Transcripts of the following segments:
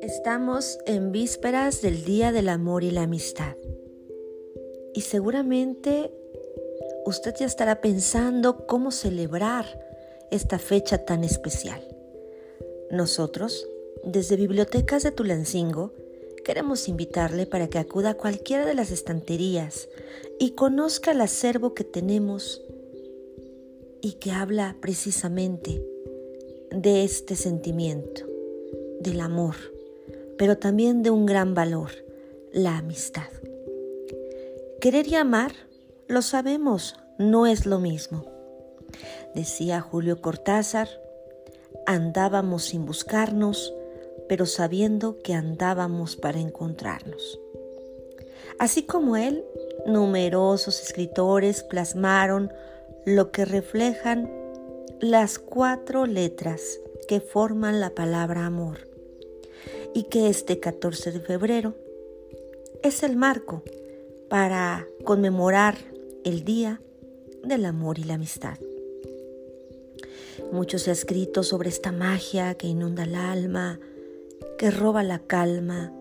Estamos en vísperas del Día del Amor y la Amistad. Y seguramente usted ya estará pensando cómo celebrar esta fecha tan especial. Nosotros, desde Bibliotecas de Tulancingo, queremos invitarle para que acuda a cualquiera de las estanterías y conozca el acervo que tenemos y que habla precisamente de este sentimiento, del amor, pero también de un gran valor, la amistad. Querer y amar, lo sabemos, no es lo mismo. Decía Julio Cortázar, andábamos sin buscarnos, pero sabiendo que andábamos para encontrarnos. Así como él, numerosos escritores plasmaron lo que reflejan las cuatro letras que forman la palabra amor y que este 14 de febrero es el marco para conmemorar el Día del Amor y la Amistad. Mucho se ha escrito sobre esta magia que inunda el alma, que roba la calma,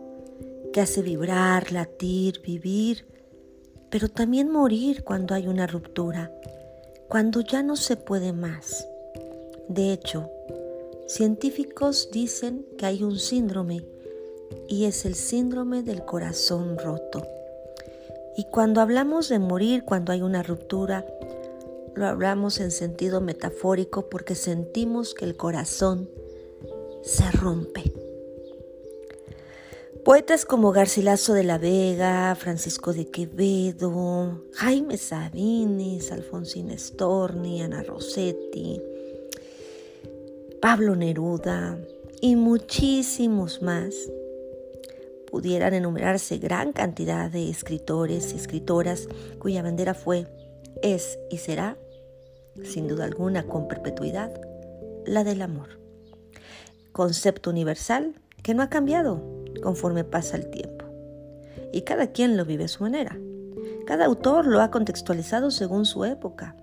que hace vibrar, latir, vivir, pero también morir cuando hay una ruptura cuando ya no se puede más. De hecho, científicos dicen que hay un síndrome y es el síndrome del corazón roto. Y cuando hablamos de morir, cuando hay una ruptura, lo hablamos en sentido metafórico porque sentimos que el corazón se rompe. Poetas como Garcilaso de la Vega, Francisco de Quevedo, Jaime Sabines, Alfonsín Storni, Ana Rossetti, Pablo Neruda y muchísimos más pudieran enumerarse gran cantidad de escritores y escritoras cuya bandera fue, es y será, sin duda alguna con perpetuidad, la del amor. Concepto universal que no ha cambiado conforme pasa el tiempo. Y cada quien lo vive a su manera. Cada autor lo ha contextualizado según su época,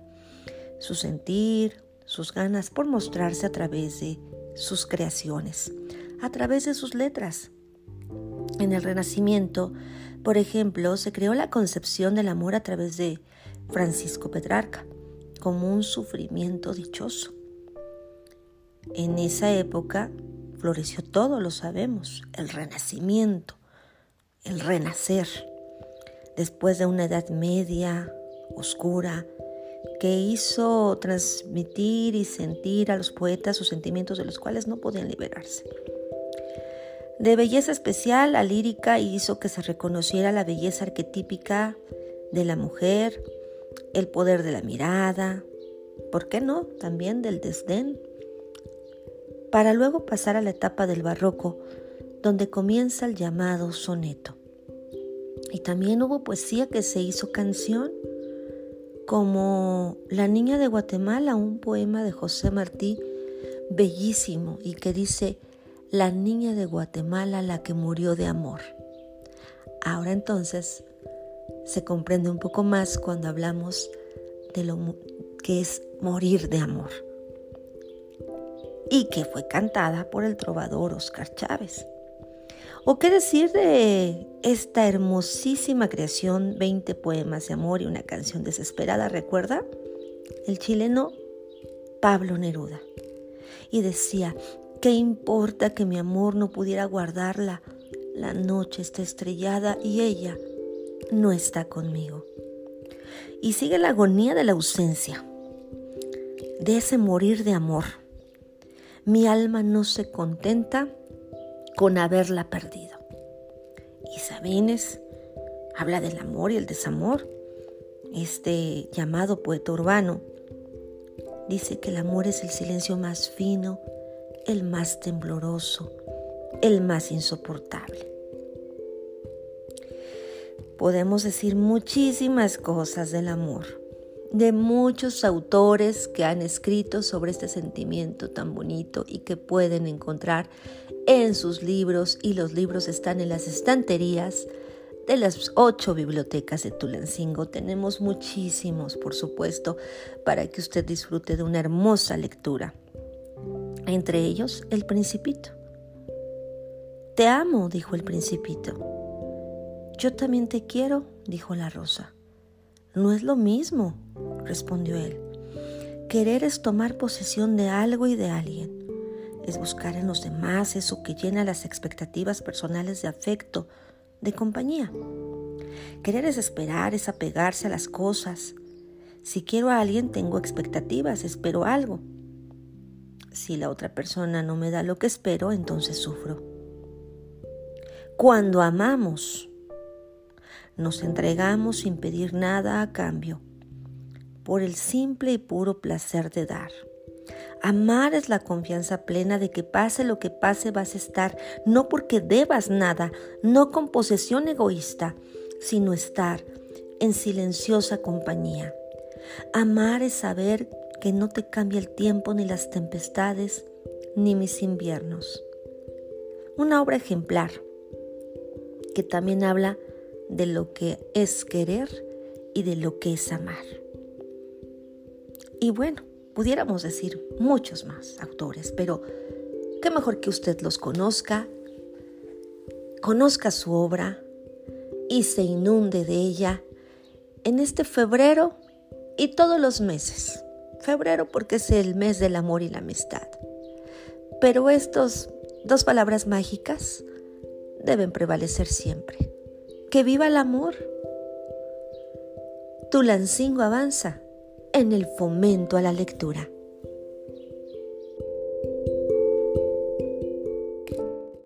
su sentir, sus ganas por mostrarse a través de sus creaciones, a través de sus letras. En el Renacimiento, por ejemplo, se creó la concepción del amor a través de Francisco Petrarca, como un sufrimiento dichoso. En esa época, floreció todo, lo sabemos, el renacimiento, el renacer, después de una edad media, oscura, que hizo transmitir y sentir a los poetas sus sentimientos de los cuales no podían liberarse. De belleza especial, la lírica hizo que se reconociera la belleza arquetípica de la mujer, el poder de la mirada, ¿por qué no? También del desdén, para luego pasar a la etapa del barroco, donde comienza el llamado soneto. Y también hubo poesía que se hizo canción, como La Niña de Guatemala, un poema de José Martí, bellísimo, y que dice, La Niña de Guatemala, la que murió de amor. Ahora entonces se comprende un poco más cuando hablamos de lo que es morir de amor y que fue cantada por el trovador Oscar Chávez. ¿O qué decir de esta hermosísima creación, 20 poemas de amor y una canción desesperada, recuerda? El chileno Pablo Neruda. Y decía, ¿qué importa que mi amor no pudiera guardarla? La noche está estrellada y ella no está conmigo. Y sigue la agonía de la ausencia, de ese morir de amor mi alma no se contenta con haberla perdido. Y Sabines habla del amor y el desamor. Este llamado poeta urbano dice que el amor es el silencio más fino, el más tembloroso, el más insoportable. Podemos decir muchísimas cosas del amor de muchos autores que han escrito sobre este sentimiento tan bonito y que pueden encontrar en sus libros y los libros están en las estanterías de las ocho bibliotecas de Tulancingo. Tenemos muchísimos, por supuesto, para que usted disfrute de una hermosa lectura. entre ellos el principito. Te amo, dijo el principito. Yo también te quiero, dijo la rosa. No es lo mismo, respondió él. Querer es tomar posesión de algo y de alguien. Es buscar en los demás eso que llena las expectativas personales de afecto, de compañía. Querer es esperar, es apegarse a las cosas. Si quiero a alguien, tengo expectativas, espero algo. Si la otra persona no me da lo que espero, entonces sufro. Cuando amamos, nos entregamos sin pedir nada a cambio, por el simple y puro placer de dar. Amar es la confianza plena de que pase lo que pase vas a estar, no porque debas nada, no con posesión egoísta, sino estar en silenciosa compañía. Amar es saber que no te cambia el tiempo ni las tempestades ni mis inviernos. Una obra ejemplar que también habla de lo que es querer y de lo que es amar. Y bueno, Pudiéramos decir muchos más autores, pero qué mejor que usted los conozca, conozca su obra y se inunde de ella en este febrero y todos los meses. Febrero porque es el mes del amor y la amistad. Pero estas dos palabras mágicas deben prevalecer siempre. Que viva el amor. Tulancingo avanza en el fomento a la lectura.